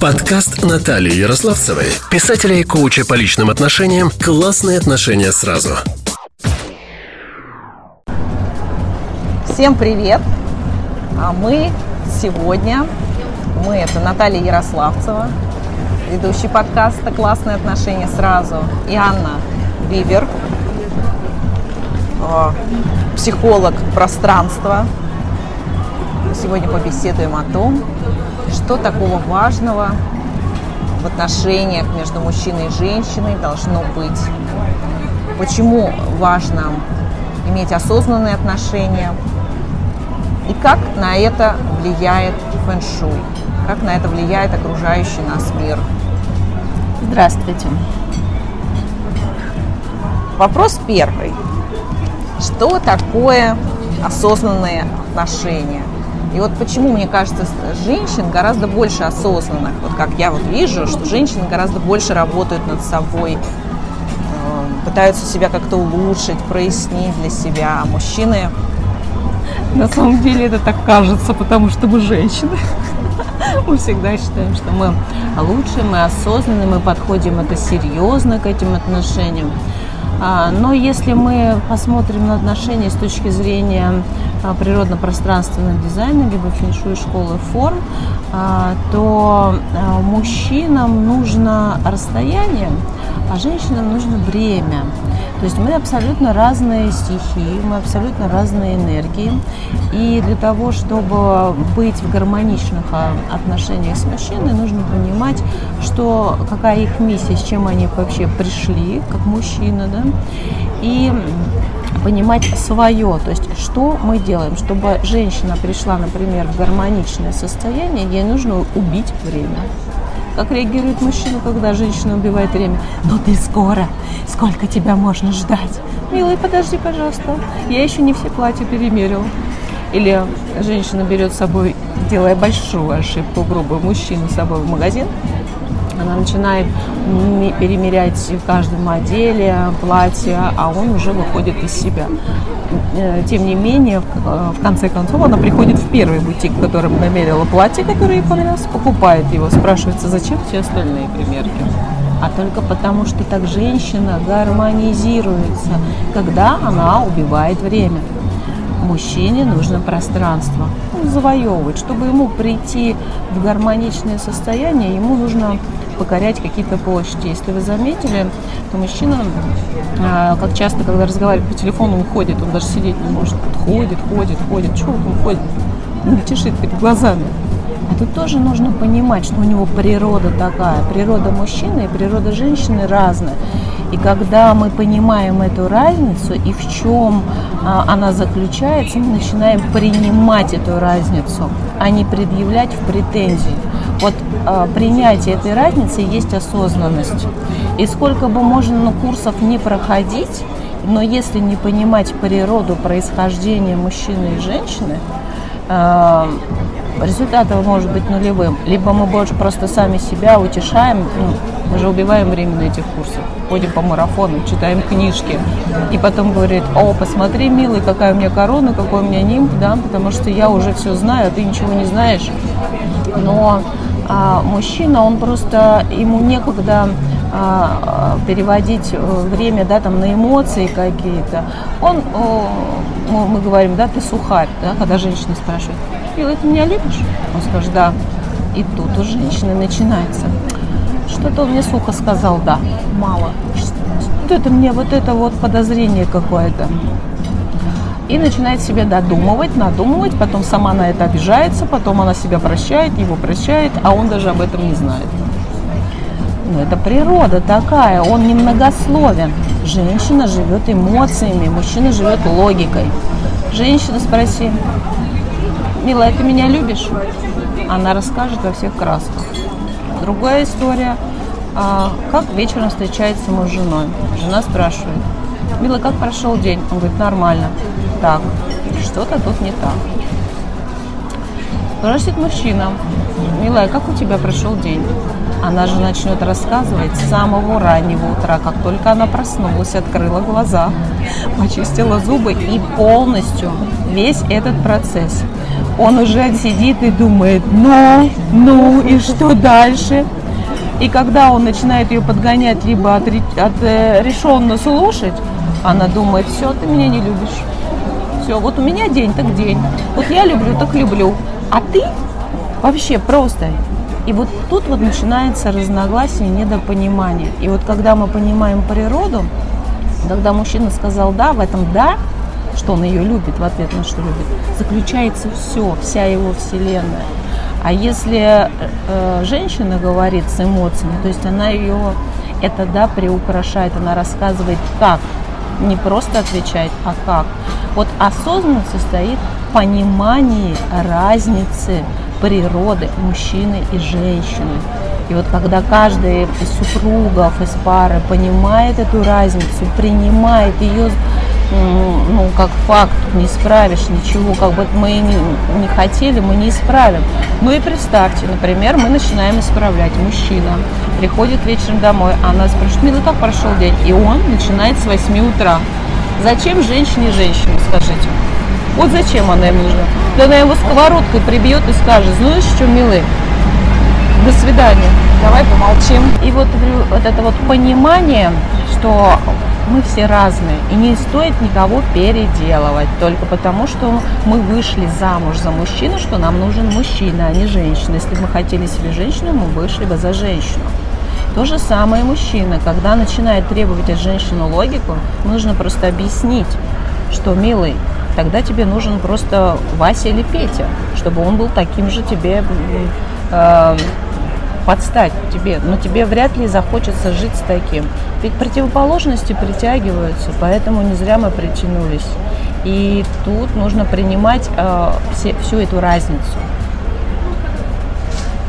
Подкаст Натальи Ярославцевой, писателя и коуча по личным отношениям «Классные отношения сразу». Всем привет! А мы сегодня, мы это Наталья Ярославцева, ведущий подкаста «Классные отношения сразу», и Анна Бибер, а, психолог пространства. Сегодня побеседуем о том, что такого важного в отношениях между мужчиной и женщиной должно быть. Почему важно иметь осознанные отношения и как на это влияет фэн-шуй, как на это влияет окружающий нас мир. Здравствуйте. Вопрос первый. Что такое осознанные отношения? И вот почему, мне кажется, женщин гораздо больше осознанных. Вот как я вот вижу, что женщины гораздо больше работают над собой, э, пытаются себя как-то улучшить, прояснить для себя. А мужчины... На самом деле это так кажется, потому что мы женщины. Мы всегда считаем, что мы лучше, мы осознанны, мы подходим это серьезно к этим отношениям. А, но если мы посмотрим на отношения с точки зрения а, природно-пространственного дизайна, либо феншуй школы форм, а, то мужчинам нужно расстояние, а женщинам нужно время. То есть мы абсолютно разные стихии, мы абсолютно разные энергии. И для того, чтобы быть в гармоничных а, отношениях с мужчиной, нужно понимать, что какая их миссия, с чем они вообще пришли, как мужчина, да, и понимать свое, то есть что мы делаем, чтобы женщина пришла, например, в гармоничное состояние, ей нужно убить время. Как реагирует мужчина, когда женщина убивает время? Ну ты скоро, сколько тебя можно ждать? Милый, подожди, пожалуйста, я еще не все платья перемерил. Или женщина берет с собой, делая большую ошибку, грубую, мужчину с собой в магазин, она начинает перемерять в каждом отделе платье, а он уже выходит из себя. Э, тем не менее, э, в конце концов, она приходит в первый бутик, в котором намерила платье, которое ей понравилось, покупает его, спрашивается, зачем все остальные примерки а только потому, что так женщина гармонизируется, когда она убивает время. Мужчине нужно пространство завоевывать. Чтобы ему прийти в гармоничное состояние, ему нужно покорять какие-то площади. Если вы заметили, то мужчина, а, как часто, когда разговаривает по телефону, уходит, он даже сидеть не может. Ходит, ходит, ходит. Чего он ходит? Не тишит перед глазами. А тут тоже нужно понимать, что у него природа такая. Природа мужчины и природа женщины разная. И когда мы понимаем эту разницу и в чем а, она заключается, мы начинаем принимать эту разницу, а не предъявлять в претензии. Вот а, принятие этой разницы есть осознанность. И сколько бы можно ну, курсов не проходить, но если не понимать природу происхождения мужчины и женщины, а, результат может быть нулевым. Либо мы больше просто сами себя утешаем, ну, мы же убиваем время на этих курсах, ходим по марафону, читаем книжки, и потом говорит, о, посмотри, милый, какая у меня корона, какой у меня нимб, да, потому что я уже все знаю, а ты ничего не знаешь. Но а, мужчина, он просто, ему некогда а, переводить э, время, да, там, на эмоции какие-то. Он, о, мы говорим, да, ты сухарь, да, когда женщина спрашивает, Милый, ты меня любишь? Он скажет, да. И тут у женщины начинается. Что-то он мне сухо сказал, да, мало. Вот это мне, вот это вот подозрение какое-то. И начинает себя додумывать, надумывать, потом сама на это обижается, потом она себя прощает, его прощает, а он даже об этом не знает. Ну, это природа такая, он немногословен. Женщина живет эмоциями, мужчина живет логикой. Женщина, спроси, милая, ты меня любишь? Она расскажет во всех красках. Другая история, а, как вечером встречается муж с женой. Жена спрашивает, милая, как прошел день? Он говорит, нормально. Так, что-то тут не так. Спрашивает мужчина, милая, как у тебя прошел день? она же начнет рассказывать с самого раннего утра, как только она проснулась, открыла глаза, почистила зубы и полностью весь этот процесс. Он уже сидит и думает, ну, ну, и что дальше? И когда он начинает ее подгонять, либо отрешенно слушать, она думает, все, ты меня не любишь. Все, вот у меня день, так день. Вот я люблю, так люблю. А ты вообще просто. И вот тут вот начинается разногласие, недопонимание. И вот когда мы понимаем природу, когда мужчина сказал «да», в этом «да», что он ее любит, в ответ на что любит, заключается все, вся его вселенная. А если э, женщина говорит с эмоциями, то есть она ее, это да, приукрашает, она рассказывает как, не просто отвечает, а как. Вот осознанность состоит в понимании разницы природы мужчины и женщины. И вот когда каждый из супругов, из пары понимает эту разницу, принимает ее ну, как факт, не исправишь ничего, как бы мы не, не хотели, мы не исправим. Ну и представьте, например, мы начинаем исправлять. Мужчина приходит вечером домой, а она спрашивает, милый, как прошел день? И он начинает с 8 утра. Зачем женщине женщину, скажите? Вот зачем она им нужна? Да она его сковородкой прибьет и скажет, знаешь что, милый, до свидания, давай помолчим. И вот, вот это вот понимание, что мы все разные, и не стоит никого переделывать, только потому, что мы вышли замуж за мужчину, что нам нужен мужчина, а не женщина. Если бы мы хотели себе женщину, мы вышли бы за женщину. То же самое мужчина, когда начинает требовать от женщины логику, нужно просто объяснить, что, милый, тогда тебе нужен просто Вася или Петя, чтобы он был таким же тебе э, подстать тебе, но тебе вряд ли захочется жить с таким. Ведь противоположности притягиваются, поэтому не зря мы притянулись. И тут нужно принимать э, все, всю эту разницу.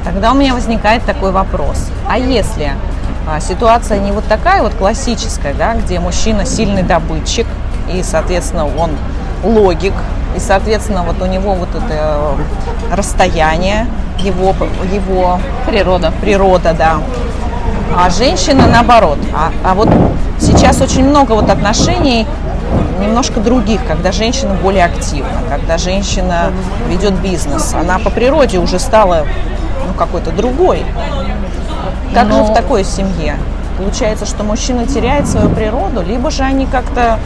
Тогда у меня возникает такой вопрос. А если а, ситуация не вот такая вот классическая, да, где мужчина сильный добытчик, и, соответственно, он логик, и, соответственно, вот у него вот это э, расстояние, его, его природа, природа, да. А женщина наоборот. А, а вот сейчас очень много вот отношений немножко других, когда женщина более активна, когда женщина ведет бизнес. Она по природе уже стала ну, какой-то другой. Как Но... же в такой семье? Получается, что мужчина теряет свою природу, либо же они как-то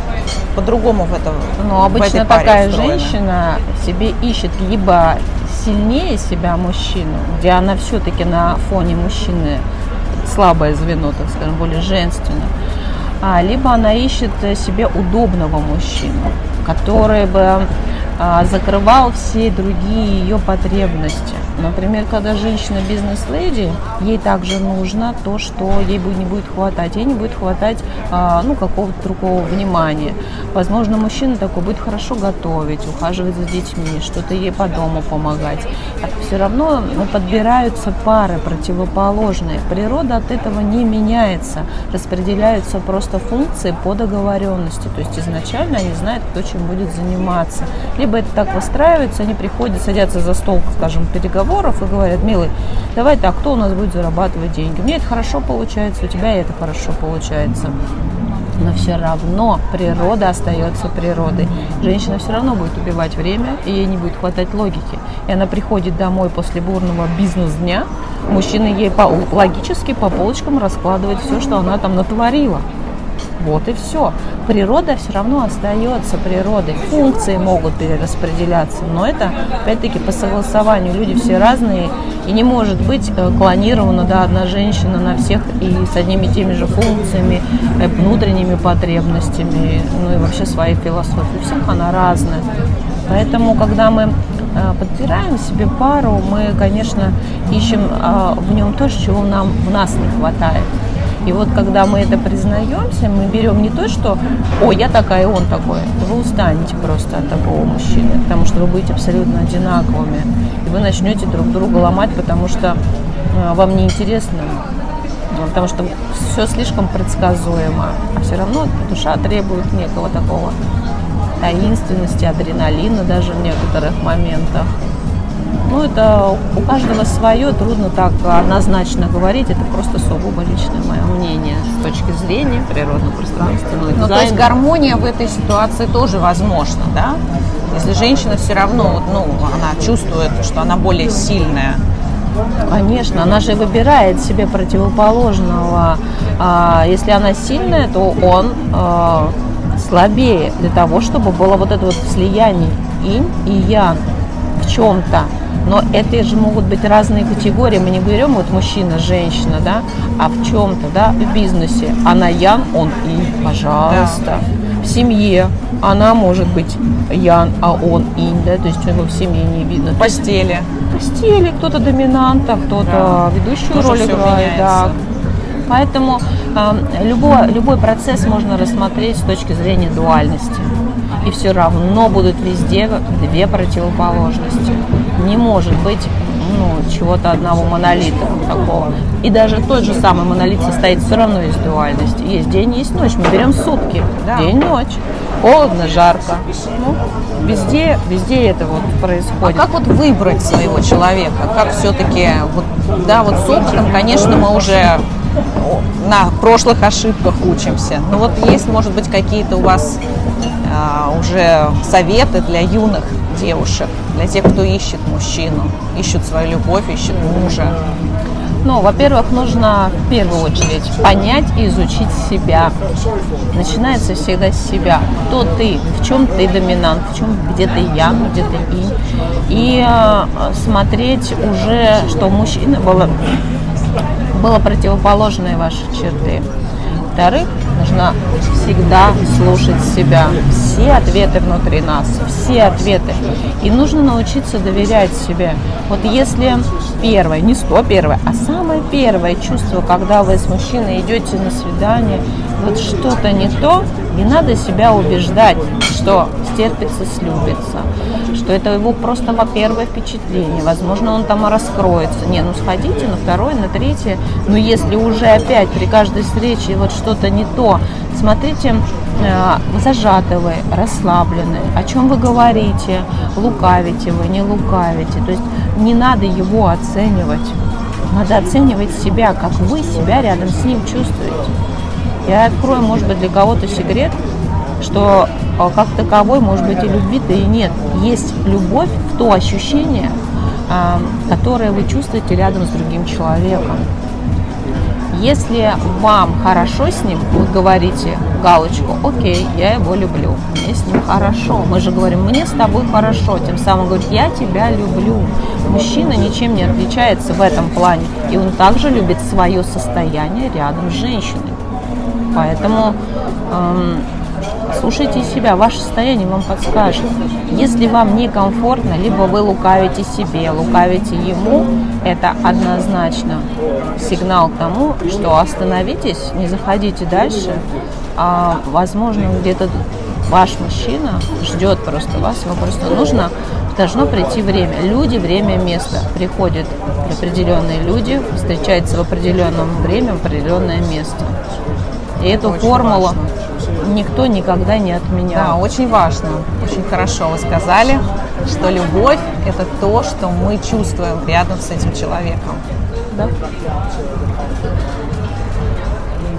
по-другому в этом. Ну, обычно такая устроены. женщина себе ищет либо сильнее себя мужчину, где она все-таки на фоне мужчины слабое звено, так скажем, более женственно, а, либо она ищет себе удобного мужчину, который бы а, закрывал все другие ее потребности. Например, когда женщина бизнес-леди, ей также нужно то, что ей не будет хватать. Ей не будет хватать а, ну, какого-то другого внимания. Возможно, мужчина такой будет хорошо готовить, ухаживать за детьми, что-то ей по дому помогать. А все равно ну, подбираются пары противоположные. Природа от этого не меняется. Распределяются просто функции по договоренности. То есть изначально они знают, кто чем будет заниматься. Либо это так выстраивается, они приходят, садятся за стол, скажем, переговоров, переговоров и говорят, милый, давай так, кто у нас будет зарабатывать деньги? Мне это хорошо получается, у тебя это хорошо получается. Но все равно природа остается природой. Женщина все равно будет убивать время, и ей не будет хватать логики. И она приходит домой после бурного бизнес-дня, мужчина ей по, логически по полочкам раскладывает все, что она там натворила. Вот и все. Природа все равно остается природой. Функции могут перераспределяться, но это, опять-таки, по согласованию. Люди все разные, и не может быть э, клонирована да, одна женщина на всех и с одними и теми же функциями, э, внутренними потребностями, ну и вообще своей философией. У всех она разная. Поэтому, когда мы э, подбираем себе пару, мы, конечно, ищем в нем то, чего нам в нас не хватает. И вот когда мы это признаемся, мы берем не то, что «О, я такая, он такой». Вы устанете просто от такого мужчины, потому что вы будете абсолютно одинаковыми. И вы начнете друг друга ломать, потому что э, вам неинтересно ну, потому что все слишком предсказуемо, а все равно душа требует некого такого таинственности, адреналина даже в некоторых моментах. Ну, это у каждого свое, трудно так однозначно говорить, это просто сугубо личное мое мнение с точки зрения природного пространства. Ну, то есть гармония в этой ситуации тоже возможна, да? Если женщина все равно, ну, она чувствует, что она более сильная, Конечно, она же выбирает себе противоположного. А, если она сильная, то он а, слабее для того, чтобы было вот это вот слияние инь и ян в чем-то. Но это же могут быть разные категории. Мы не берем вот мужчина, женщина, да, а в чем-то, да, в бизнесе. Она ян, он инь, пожалуйста. Да. В семье она может быть ян, а он инь, да, то есть его в семье не видно. В постели. В постели кто-то доминанта, кто-то да. ведущую Тоже роль играет, да. Поэтому э, любой, любой процесс можно рассмотреть с точки зрения дуальности. И все равно будут везде две противоположности. Не может быть ну, чего-то одного монолита такого. И даже тот же самый монолит состоит все равно из дуальности. Есть день, есть ночь. Мы берем сутки. Да. День-ночь. Холодно, жарко. Ну, везде, везде это вот происходит. А как вот выбрать своего человека? Как все-таки, вот, да, вот с опытом, конечно, мы уже на прошлых ошибках учимся. Но вот есть, может быть, какие-то у вас уже советы для юных девушек, для тех, кто ищет мужчину, ищут свою любовь, ищут мужа? Ну, во-первых, нужно в первую очередь понять и изучить себя. Начинается всегда с себя. Кто ты, в чем ты доминант, в чем где ты я, где ты и. И э, смотреть уже, что у мужчины было, было противоположные ваши черты. Во-вторых, нужно всегда слушать себя. Все ответы внутри нас, все ответы. И нужно научиться доверять себе. Вот если первое, не сто первое, а самое первое чувство, когда вы с мужчиной идете на свидание, вот что-то не то, не надо себя убеждать, что стерпится, слюбится, что это его просто во первое впечатление. Возможно, он там раскроется. Не, ну сходите на второе, на третье. Но если уже опять при каждой встрече вот что-то не то, смотрите, э, зажаты вы, расслаблены, о чем вы говорите, лукавите вы, не лукавите. То есть не надо его оценивать. Надо оценивать себя, как вы себя рядом с ним чувствуете. Я открою, может быть, для кого-то секрет, что как таковой, может быть, и любви-то и нет. Есть любовь в то ощущение, а, которое вы чувствуете рядом с другим человеком. Если вам хорошо с ним, вы говорите галочку, окей, я его люблю, мне с ним хорошо. Мы же говорим, мне с тобой хорошо, тем самым говорит, я тебя люблю. Мужчина ничем не отличается в этом плане, и он также любит свое состояние рядом с женщиной. Поэтому эм, слушайте себя, ваше состояние вам подскажет. Если вам некомфортно, либо вы лукавите себе, лукавите ему, это однозначно сигнал к тому, что остановитесь, не заходите дальше. А, возможно, где-то ваш мужчина ждет просто вас, ему просто нужно, должно прийти время. Люди, время, место. Приходят определенные люди, встречаются в определенном время, в определенное место. И эту очень формулу важно. никто никогда не отменял. Да, очень важно. Очень хорошо вы сказали, что любовь – это то, что мы чувствуем рядом с этим человеком. Да.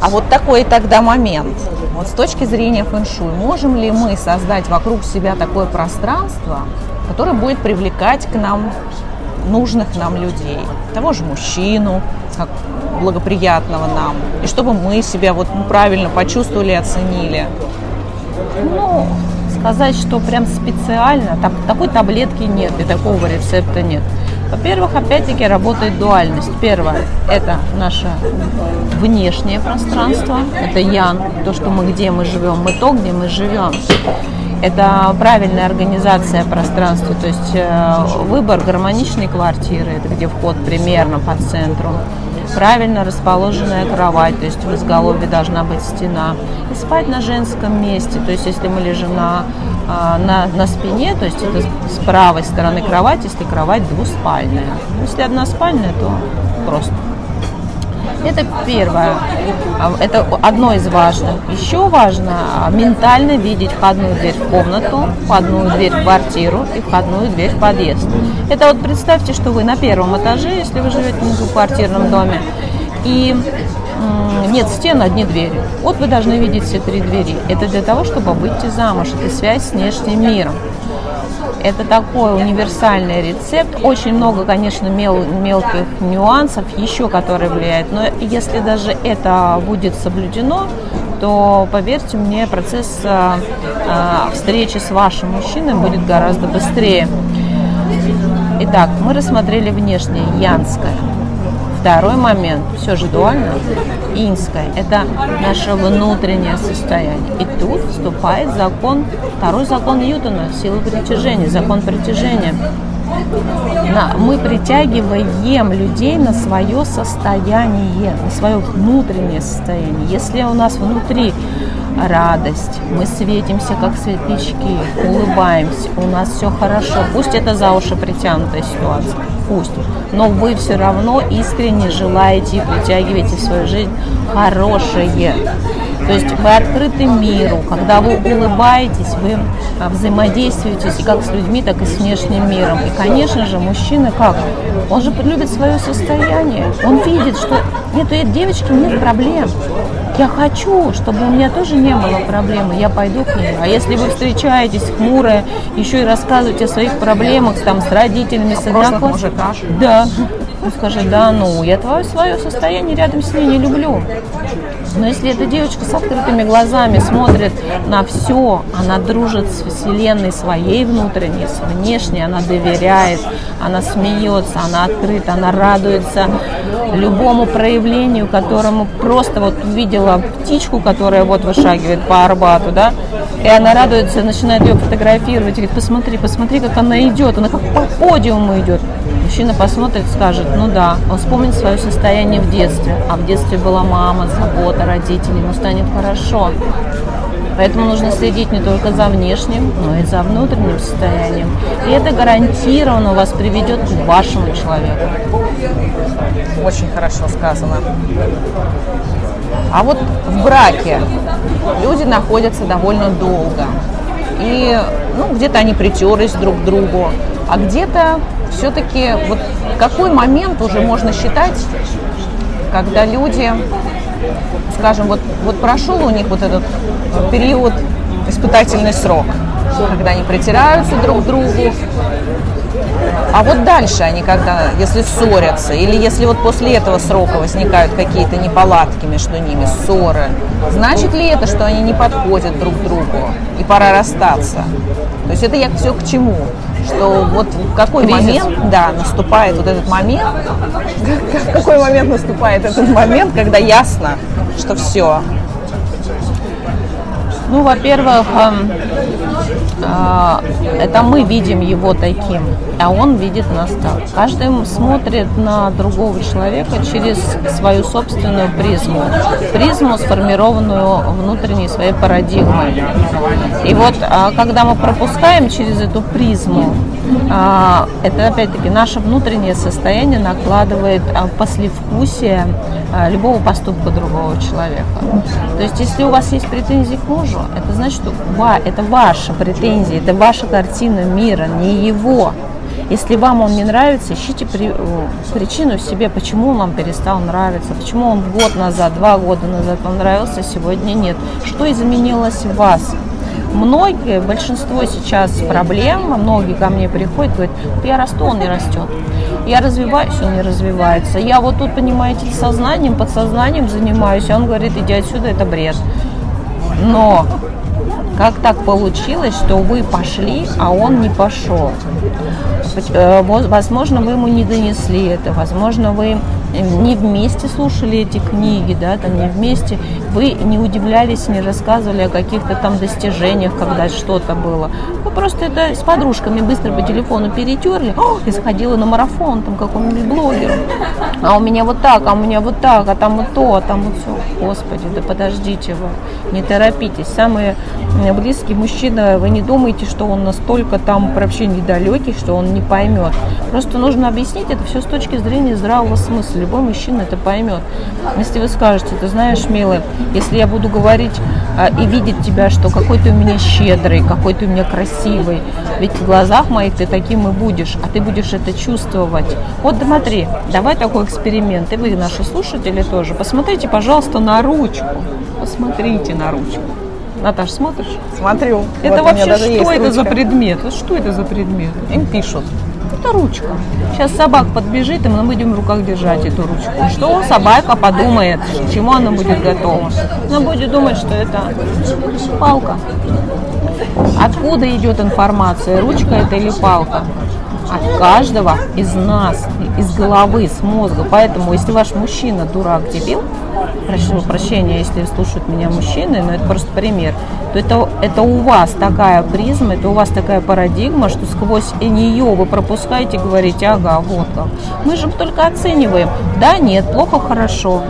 А вот такой тогда момент. Вот с точки зрения фэн-шуй, можем ли мы создать вокруг себя такое пространство, которое будет привлекать к нам нужных нам людей, того же мужчину, как благоприятного нам, и чтобы мы себя вот правильно почувствовали, оценили? Ну, сказать, что прям специально, так, такой таблетки нет и такого рецепта нет. Во-первых, опять-таки работает дуальность. Первое – это наше внешнее пространство, это ян, то, что мы где мы живем, мы то, где мы живем. Это правильная организация пространства, то есть э, выбор гармоничной квартиры, это где вход примерно по центру правильно расположенная кровать, то есть в изголовье должна быть стена. И спать на женском месте, то есть если мы лежим на, а, на, на спине, то есть это с правой стороны кровать, если кровать двуспальная. Если односпальная, то просто. Это первое. А, это одно из важных. Еще важно а, ментально видеть входную дверь в комнату, входную дверь в квартиру и входную дверь в подъезд. Это вот представьте, что вы на первом этаже, если вы живете в двухквартирном доме, и нет стен, одни двери. Вот вы должны видеть все три двери. Это для того, чтобы выйти замуж. Это связь с внешним миром. Это такой универсальный рецепт. Очень много, конечно, мел, мелких нюансов еще, которые влияют. Но если даже это будет соблюдено, то, поверьте мне, процесс э, встречи с вашим мужчиной будет гораздо быстрее. Итак, мы рассмотрели внешнее, янское. Второй момент, все же дуально, инское, это наше внутреннее состояние. И тут вступает закон, второй закон Ньютона, силы притяжения, закон притяжения. На, мы притягиваем людей на свое состояние, на свое внутреннее состояние. Если у нас внутри радость, мы светимся, как светлячки, улыбаемся, у нас все хорошо. Пусть это за уши притянутая ситуация, пусть. Но вы все равно искренне желаете и притягиваете в свою жизнь хорошее. То есть вы открыты миру, когда вы улыбаетесь, вы а, взаимодействуете и как с людьми, так и с внешним миром. И, конечно же, мужчина как? Он же любит свое состояние. Он видит, что нет, у этой девочки нет проблем. Я хочу, чтобы у меня тоже не было проблемы, я пойду к ней. А если вы встречаетесь хмурая, еще и рассказываете о своих проблемах там, с родителями, с одноклассниками. Да. Он скажет, да, ну, я твое свое состояние рядом с ней не люблю. Но если эта девочка с открытыми глазами смотрит на все, она дружит с Вселенной своей внутренней, с внешней, она доверяет, она смеется, она открыта, она радуется любому проявлению, которому просто вот увидела птичку, которая вот вышагивает по Арбату, да, и она радуется, начинает ее фотографировать, и говорит, посмотри, посмотри, как она идет, она как по подиуму идет. Мужчина посмотрит, скажет, ну да, он вспомнит свое состояние в детстве, а в детстве была мама, забота родителей, ему станет хорошо. Поэтому нужно следить не только за внешним, но и за внутренним состоянием. И это гарантированно вас приведет к вашему человеку. Очень хорошо сказано. А вот в браке люди находятся довольно долго. И ну, где-то они притерлись друг к другу, а где-то все-таки вот какой момент уже можно считать, когда люди, скажем, вот, вот прошел у них вот этот период, испытательный срок, когда они притираются друг к другу, а вот дальше они когда, если ссорятся, или если вот после этого срока возникают какие-то неполадки между ними, ссоры, значит ли это, что они не подходят друг к другу и пора расстаться? То есть это я все к чему? Что вот в какой Кризис. момент, да, наступает вот этот момент, в какой момент наступает этот момент, когда ясно, что все, ну, во-первых, эм, это мы видим его таким, а он видит нас так. Каждый смотрит на другого человека через свою собственную призму, призму, сформированную внутренней своей парадигмой. И вот, а, когда мы пропускаем через эту призму, а, это опять-таки наше внутреннее состояние накладывает послевкусие любого поступка другого человека. То есть, если у вас есть претензии к мужу, это значит, что это ваша претензия, это ваша картина мира, не его. Если вам он не нравится, ищите при, причину в себе, почему он вам перестал нравиться, почему он год назад, два года назад вам нравился, сегодня нет. Что изменилось в вас? Многие, большинство сейчас проблем, многие ко мне приходят, говорят, я расту, он не растет. Я развиваюсь, он не развивается. Я вот тут, понимаете, сознанием, подсознанием занимаюсь, а он говорит, иди отсюда, это бред. Но как так получилось, что вы пошли, а он не пошел? Э, возможно, вы ему не донесли это, возможно, вы не вместе слушали эти книги, да, там не вместе, вы не удивлялись, не рассказывали о каких-то там достижениях, когда что-то было. Вы просто это с подружками быстро по телефону перетерли, и сходила на марафон там какому-нибудь блогеру. А у меня вот так, а у меня вот так, а там вот то, а там вот все. Господи, да подождите вы, не торопитесь. Самые близкий мужчина, вы не думаете, что он настолько там вообще недалекий, что он не поймет. Просто нужно объяснить это все с точки зрения здравого смысла любой мужчина это поймет. Если вы скажете, ты знаешь, милый, если я буду говорить а, и видеть тебя, что какой ты у меня щедрый, какой ты у меня красивый, ведь в глазах моих ты таким и будешь, а ты будешь это чувствовать. Вот смотри, давай такой эксперимент, и вы, наши слушатели, тоже. Посмотрите, пожалуйста, на ручку. Посмотрите на ручку. Наташ, смотришь? Смотрю. Это Вот вообще что это за предмет? Что это за предмет? Им пишут. Это ручка. Сейчас собак подбежит, и мы будем в руках держать эту ручку. Что собака подумает, к чему она будет готова? Она будет думать, что это палка. Откуда идет информация, ручка это или палка? От каждого из нас, из головы, с мозга. Поэтому, если ваш мужчина дурак, дебил, прошу прощения, если слушают меня мужчины, но это просто пример, то это, это у вас такая призма, это у вас такая парадигма, что сквозь нее вы пропускаете и говорите, ага, вот как. Мы же только оцениваем, да, нет, плохо, хорошо.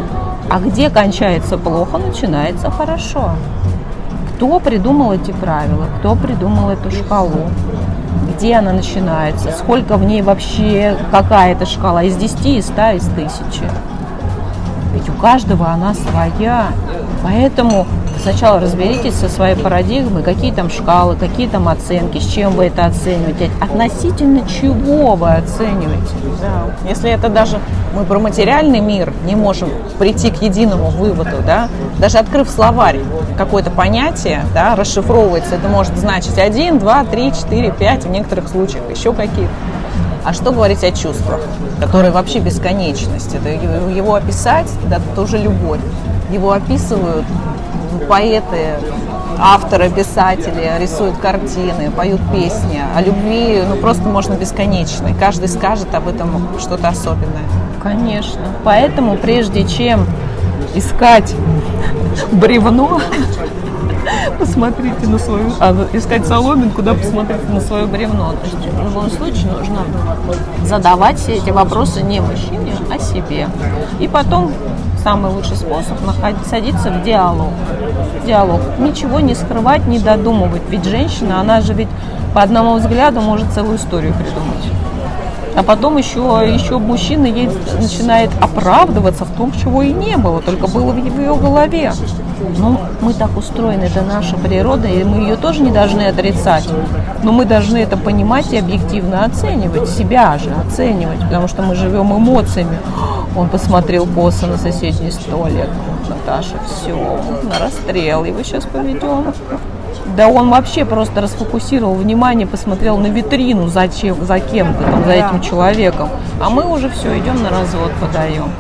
А где кончается плохо, начинается хорошо. Кто придумал эти правила, кто придумал эту шкалу, где она начинается, сколько в ней вообще, какая это шкала, из 10, из 100, из 1000. Ведь у каждого она своя. Поэтому сначала разберитесь со своей парадигмой, какие там шкалы, какие там оценки, с чем вы это оцениваете, относительно чего вы оцениваете. Да. Если это даже мы про материальный мир не можем прийти к единому выводу, да, даже открыв словарь, какое-то понятие, да, расшифровывается, это может значить один, два, три, четыре, пять, в некоторых случаях еще какие-то. А что говорить о чувствах, которые вообще бесконечность? Это его описать, да, это уже любовь. Его описывают поэты, авторы, писатели, рисуют картины, поют песни. О любви ну, просто можно бесконечно. И каждый скажет об этом что-то особенное. Конечно. Поэтому прежде чем искать бревно, посмотрите на свою, а, искать соломинку, да, посмотрите на свое бревно. То есть в любом случае нужно задавать все эти вопросы не мужчине, а себе. И потом самый лучший способ садиться в диалог. Диалог. Ничего не скрывать, не додумывать. Ведь женщина, она же ведь по одному взгляду может целую историю придумать. А потом еще, еще мужчина ей начинает оправдываться в том, чего и не было, только было в ее голове. Но мы так устроены, это наша природа, и мы ее тоже не должны отрицать. Но мы должны это понимать и объективно оценивать, себя же оценивать, потому что мы живем эмоциями. Он посмотрел косо на соседний столик. Наташа, все, на расстрел его сейчас поведем. Да он вообще просто расфокусировал внимание, посмотрел на витрину за, чем, за кем-то, там, за этим человеком. А мы уже все, идем на развод, подаем.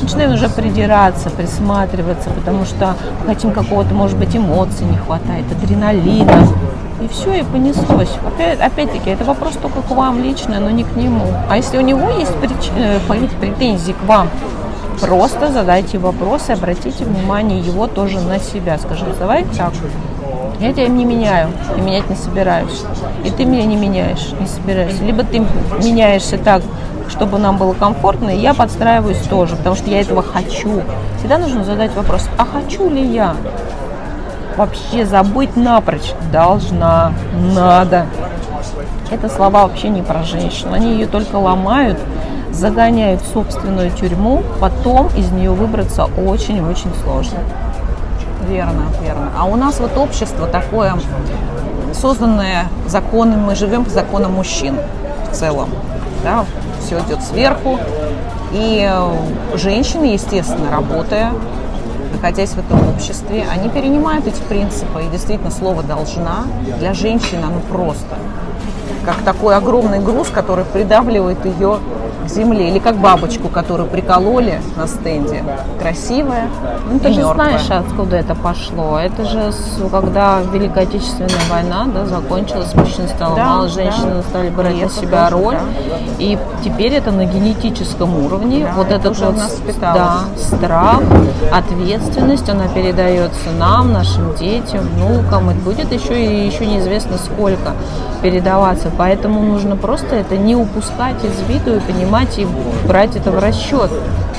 Начинаем уже придираться, присматриваться, потому что хотим какого-то, может быть, эмоций не хватает, адреналина. И все, и понеслось. Опять, опять-таки, это вопрос только к вам лично, но не к нему. А если у него есть прич- э, претензии к вам, просто задайте вопросы, обратите внимание его тоже на себя. Скажите, давай так, я тебя не меняю и менять не собираюсь. И ты меня не меняешь, не собираешься. Либо ты меняешься так, чтобы нам было комфортно, и я подстраиваюсь тоже, потому что я этого хочу. Всегда нужно задать вопрос, а хочу ли я? Вообще забыть напрочь должна, надо. Это слова вообще не про женщину. Они ее только ломают, загоняют в собственную тюрьму, потом из нее выбраться очень-очень сложно. Верно, верно. А у нас вот общество такое, созданное законом, мы живем по законам мужчин в целом. Да? Все идет сверху. И э, женщины, естественно, работая, находясь в этом обществе, они перенимают эти принципы. И действительно, слово «должна» для женщины, оно просто как такой огромный груз, который придавливает ее к земле. Или как бабочку, которую прикололи на стенде. Красивая Ну, ты же мертвая. знаешь, откуда это пошло. Это же когда Великая Отечественная война да, закончилась, мужчин стало Да, мало, да. женщины стали брать на себя тоже, роль. да. И теперь это на генетическом уровне. Да, вот это этот вот да, страх, ответственность, она передается нам, нашим детям, внукам. И будет еще и еще неизвестно сколько передаваться. Поэтому нужно просто это не упускать из виду и понимать и брать это в расчет.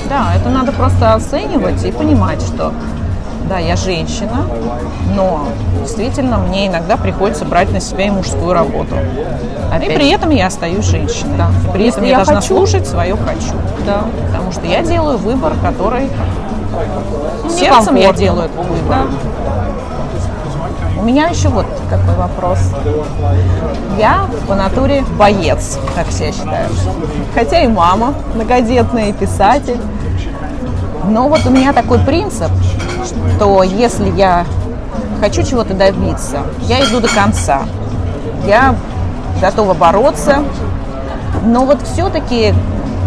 Да, это надо просто оценивать и понимать, что да, я женщина, но действительно мне иногда приходится брать на себя и мужскую работу. Опять. И при этом я остаюсь женщиной. Да. При Если этом я, я должна хочу, слушать свое хочу. Да. Потому что я делаю выбор, который сердцем я делаю этот выбор. Да. У меня еще вот какой вопрос. Я по натуре боец, как все считают. Хотя и мама многодетная, и писатель. Но вот у меня такой принцип, что если я хочу чего-то добиться, я иду до конца. Я готова бороться. Но вот все-таки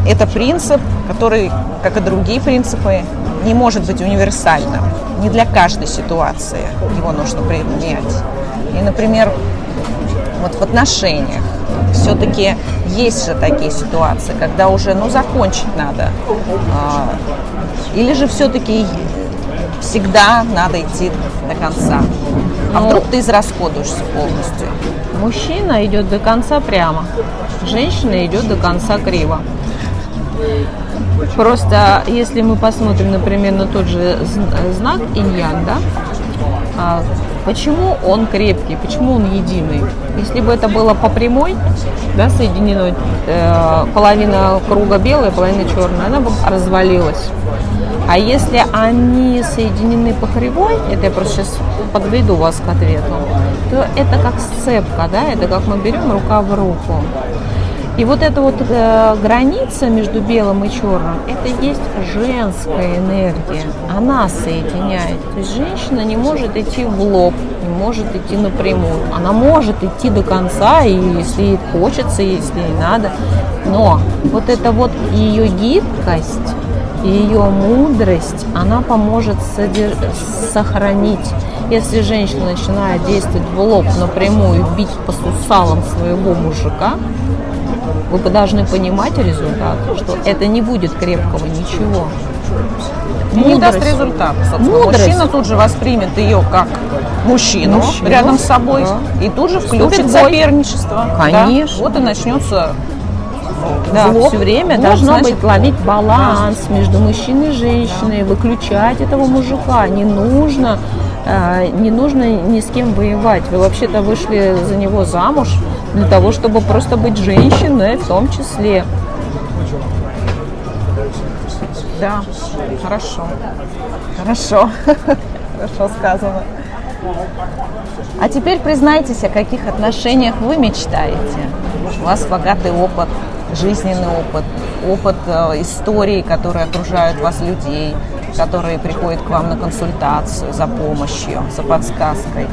это принцип, который, как и другие принципы, не может быть универсальным. Не для каждой ситуации его нужно применять. И, например, вот в отношениях все-таки есть же такие ситуации, когда уже, ну, закончить надо. А, или же все-таки всегда надо идти до конца. А ну, вдруг ты израсходуешься полностью? Мужчина идет до конца прямо, женщина идет до конца криво. Просто если мы посмотрим, например, на тот же знак иньян, да, а, почему он крепкий, почему он единый? Если бы это было по прямой, да, соединено, э, половина круга белая, половина черная, она бы развалилась. А если они соединены по кривой, это я просто сейчас подведу вас к ответу, то это как сцепка, да, это как мы берем рука в руку. И вот эта вот э, граница между белым и черным, это есть женская энергия. Она соединяет. То есть женщина не может идти в лоб, не может идти напрямую. Она может идти до конца, и если ей хочется, если ей надо. Но вот эта вот ее гибкость, ее мудрость, она поможет содерж... сохранить. Если женщина начинает действовать в лоб напрямую, бить по сусалам своего мужика, вы должны понимать результат, что это не будет крепкого ничего. Мудрость. Не даст результат. Мудрость. Мужчина тут же воспримет ее как мужчину, мужчину рядом с собой да. и тут же включит соперничество. Конечно. Да? Вот и начнется да, злоб, все время злоб, должно значит, быть ловить баланс да. между мужчиной и женщиной, да. выключать этого мужика. Не нужно, э, не нужно ни с кем воевать. Вы вообще-то вышли за него замуж для того, чтобы просто быть женщиной в том числе. Да, хорошо. Хорошо. Хорошо сказано. А теперь признайтесь, о каких отношениях вы мечтаете. У вас богатый опыт, жизненный опыт, опыт э, истории, которые окружают вас людей, которые приходят к вам на консультацию за помощью, за подсказкой.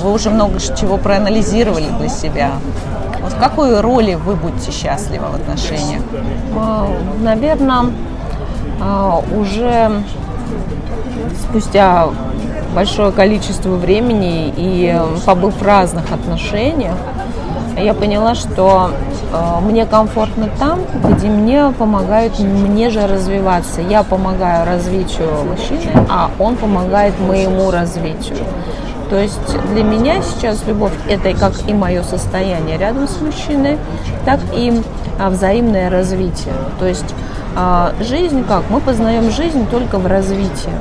Вы уже много чего проанализировали для себя. Вот в какой роли вы будете счастливы в отношениях? Наверное, а, уже спустя большое количество времени и побыв в разных отношениях, я поняла, что э, мне комфортно там, где мне помогают мне же развиваться. Я помогаю развитию мужчины, а он помогает моему развитию. То есть для меня сейчас любовь это как и мое состояние рядом с мужчиной, так и а, взаимное развитие. То есть а, жизнь как? Мы познаем жизнь только в развитии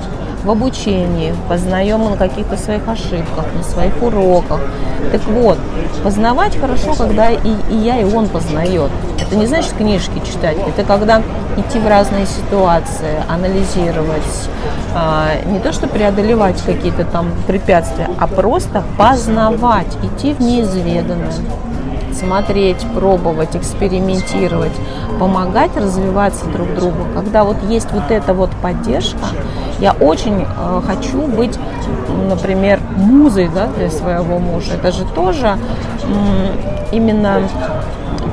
в обучении, познаем на каких-то своих ошибках, на своих уроках. Так вот, познавать хорошо, когда и, и я, и он познает. Это не значит книжки читать, это когда идти в разные ситуации, анализировать, а, не то что преодолевать какие-то там препятствия, а просто познавать, идти в неизведанное смотреть, пробовать, экспериментировать, помогать развиваться друг другу. Когда вот есть вот эта вот поддержка, я очень э, хочу быть, например, музой да, для своего мужа. Это же тоже именно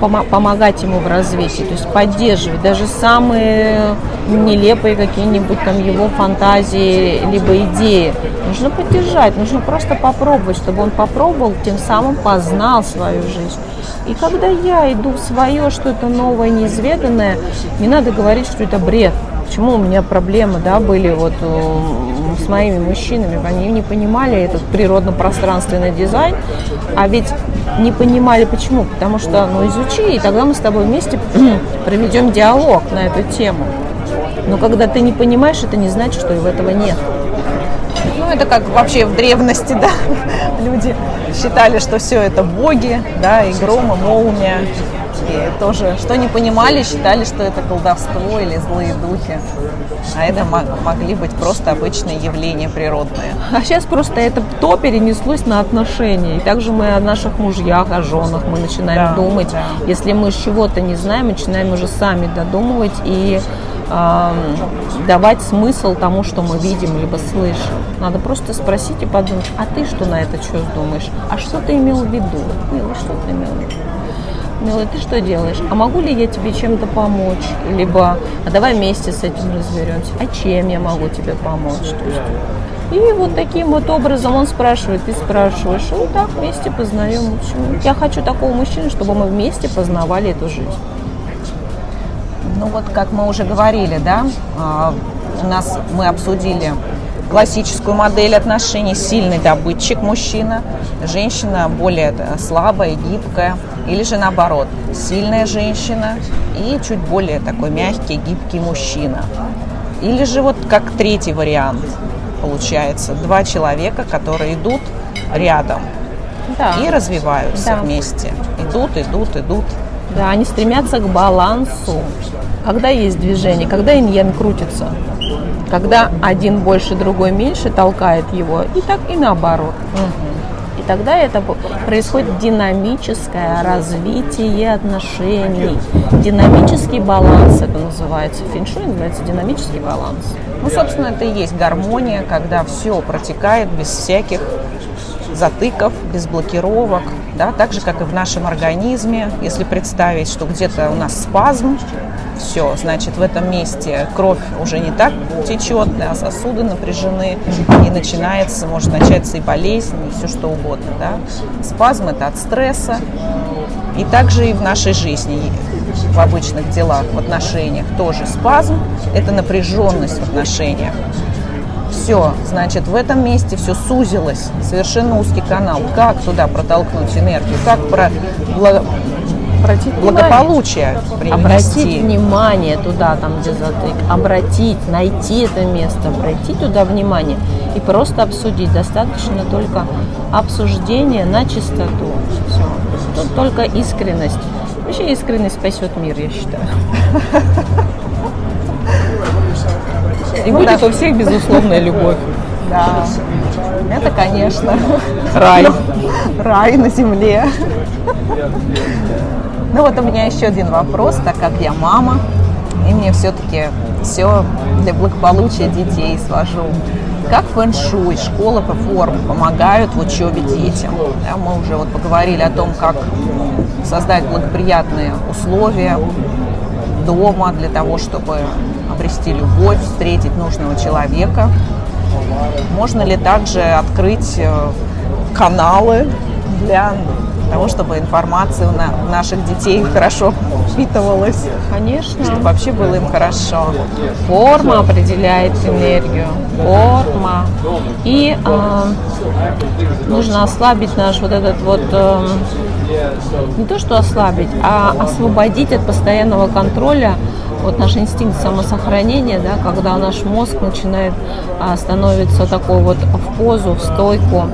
пом- помогать ему в развитии, то есть поддерживать даже самые нелепые какие-нибудь там его фантазии либо идеи. Нужно поддержать, нужно просто попробовать, чтобы он попробовал, тем самым познал свою жизнь. И когда я иду в свое что-то новое, неизведанное, не надо говорить, что это бред. Почему у меня проблемы да, были вот э, с моими мужчинами? Они не понимали этот природно-пространственный дизайн, а ведь не понимали почему. Потому что, ну, изучи, и тогда мы с тобой вместе проведем диалог на эту тему. Но когда ты не понимаешь, это не значит, что и в этого нет. это как вообще в древности, да, люди считали, что все это боги, да, и гром, и молния, и тоже, что не понимали, считали, что это колдовство или злые духи. А это могли быть просто обычные явления природные. А сейчас просто это то перенеслось на отношения. И также мы о наших мужьях, о женах мы начинаем да, думать. Да. Если мы чего-то не знаем, начинаем уже сами додумывать и э, давать смысл тому, что мы видим либо слышим. Надо просто спросить и подумать, а ты что на это что думаешь? А что ты имел в виду? Милый, что ты имел в виду? Милый, ты что делаешь? А могу ли я тебе чем-то помочь? Либо, а давай вместе с этим разберемся. А чем я могу тебе помочь? И вот таким вот образом он спрашивает, ты спрашиваешь, вот так вместе познаем. Общем, я хочу такого мужчины, чтобы мы вместе познавали эту жизнь. Ну вот, как мы уже говорили, да, а, у нас мы обсудили классическую модель отношений сильный добытчик мужчина, женщина более слабая, гибкая, или же наоборот, сильная женщина и чуть более такой мягкий, гибкий мужчина. Или же вот как третий вариант получается, два человека, которые идут рядом да. и развиваются да. вместе. Идут, идут, идут. Да, они стремятся к балансу. Когда есть движение, когда иньян крутится, когда один больше, другой меньше толкает его, и так и наоборот. И тогда это происходит динамическое развитие отношений. Динамический баланс это называется. Феншуй называется динамический баланс. Ну, собственно, это и есть гармония, когда все протекает без всяких затыков, без блокировок, да, так же, как и в нашем организме. Если представить, что где-то у нас спазм, все, значит, в этом месте кровь уже не так течет, а сосуды напряжены, и начинается, может начаться и болезнь, и все что угодно, да. Спазм – это от стресса, и также и в нашей жизни, в обычных делах, в отношениях тоже спазм – это напряженность в отношениях все, значит, в этом месте все сузилось, совершенно узкий канал. Как туда протолкнуть энергию, как про обратить благополучие привнести. Обратить внимание туда, там, где затык. Обратить, найти это место, обратить туда внимание и просто обсудить. Достаточно только обсуждения на чистоту. Все. Тут только искренность. Вообще искренность спасет мир, я считаю. И будет у всех безусловная любовь. Да, это, конечно, рай. Рай на земле. Ну вот у меня еще один вопрос, так как я мама, и мне все-таки все для благополучия детей свожу. Как фэн-шуй, школа по форм помогают в учебе детям? Да, мы уже вот поговорили о том, как создать благоприятные условия дома для того, чтобы обрести любовь, встретить нужного человека. Можно ли также открыть э, каналы для того, чтобы информация у наших детей хорошо впитывалась. Конечно. Чтобы вообще было им хорошо. Форма определяет энергию. Форма. И э, нужно ослабить наш вот этот вот э, не то что ослабить, а освободить от постоянного контроля вот наш инстинкт самосохранения, да, когда наш мозг начинает а, становиться такой вот в позу, в стойку,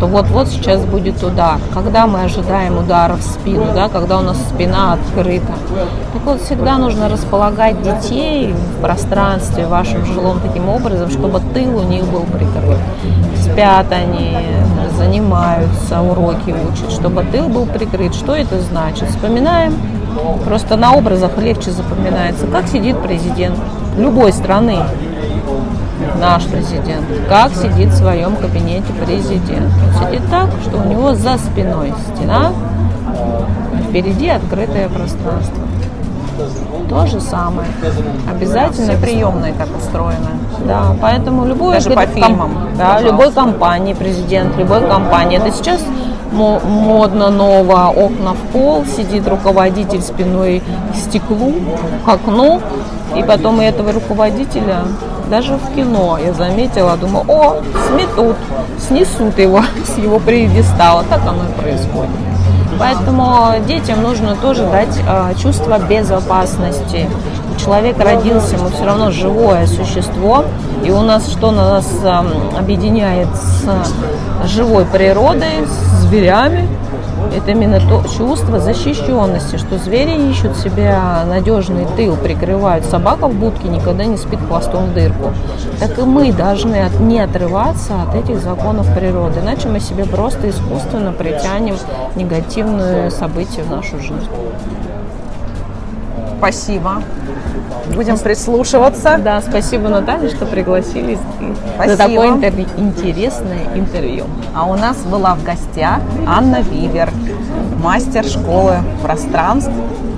что вот-вот сейчас будет удар. Когда мы ожидаем удара в спину, да, когда у нас спина открыта. Так вот, всегда нужно располагать детей в пространстве вашем жилом таким образом, чтобы тыл у них был прикрыт. Спят они, занимаются, уроки учат, чтобы тыл был прикрыт. Что это значит? Вспоминаем Просто на образах легче запоминается, как сидит президент любой страны, наш президент, как сидит в своем кабинете президент. Он сидит так, что у него за спиной стена, впереди открытое пространство. То же самое. Обязательно приемная так устроена. Да, поэтому любой Даже по фильмам. Да, любой компании, президент, любой компании. Это сейчас модно ново окна в пол, сидит руководитель спиной к стеклу, к окну, и потом и этого руководителя даже в кино я заметила, думаю, о, сметут, снесут его с его пьедестала. Так оно и происходит. Поэтому детям нужно тоже дать э, чувство безопасности, человек родился, мы все равно живое существо, и у нас что нас объединяет с живой природой, с зверями, это именно то чувство защищенности, что звери ищут себя надежный тыл, прикрывают. Собака в будке никогда не спит хвостом в дырку. Так и мы должны от, не отрываться от этих законов природы, иначе мы себе просто искусственно притянем негативные события в нашу жизнь. Спасибо. Будем прислушиваться. Да, спасибо, Наталья, что пригласили на такое интервью, интересное интервью. А у нас была в гостях Анна Вивер, мастер школы пространств.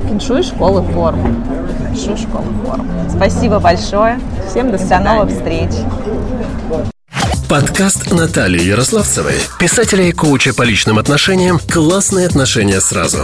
Феншуй школы форм. Феншуй школы форм. Спасибо большое. Всем до свидания. До новых встреч. Подкаст Натальи Ярославцевой, писателя и коуча по личным отношениям «Классные отношения сразу».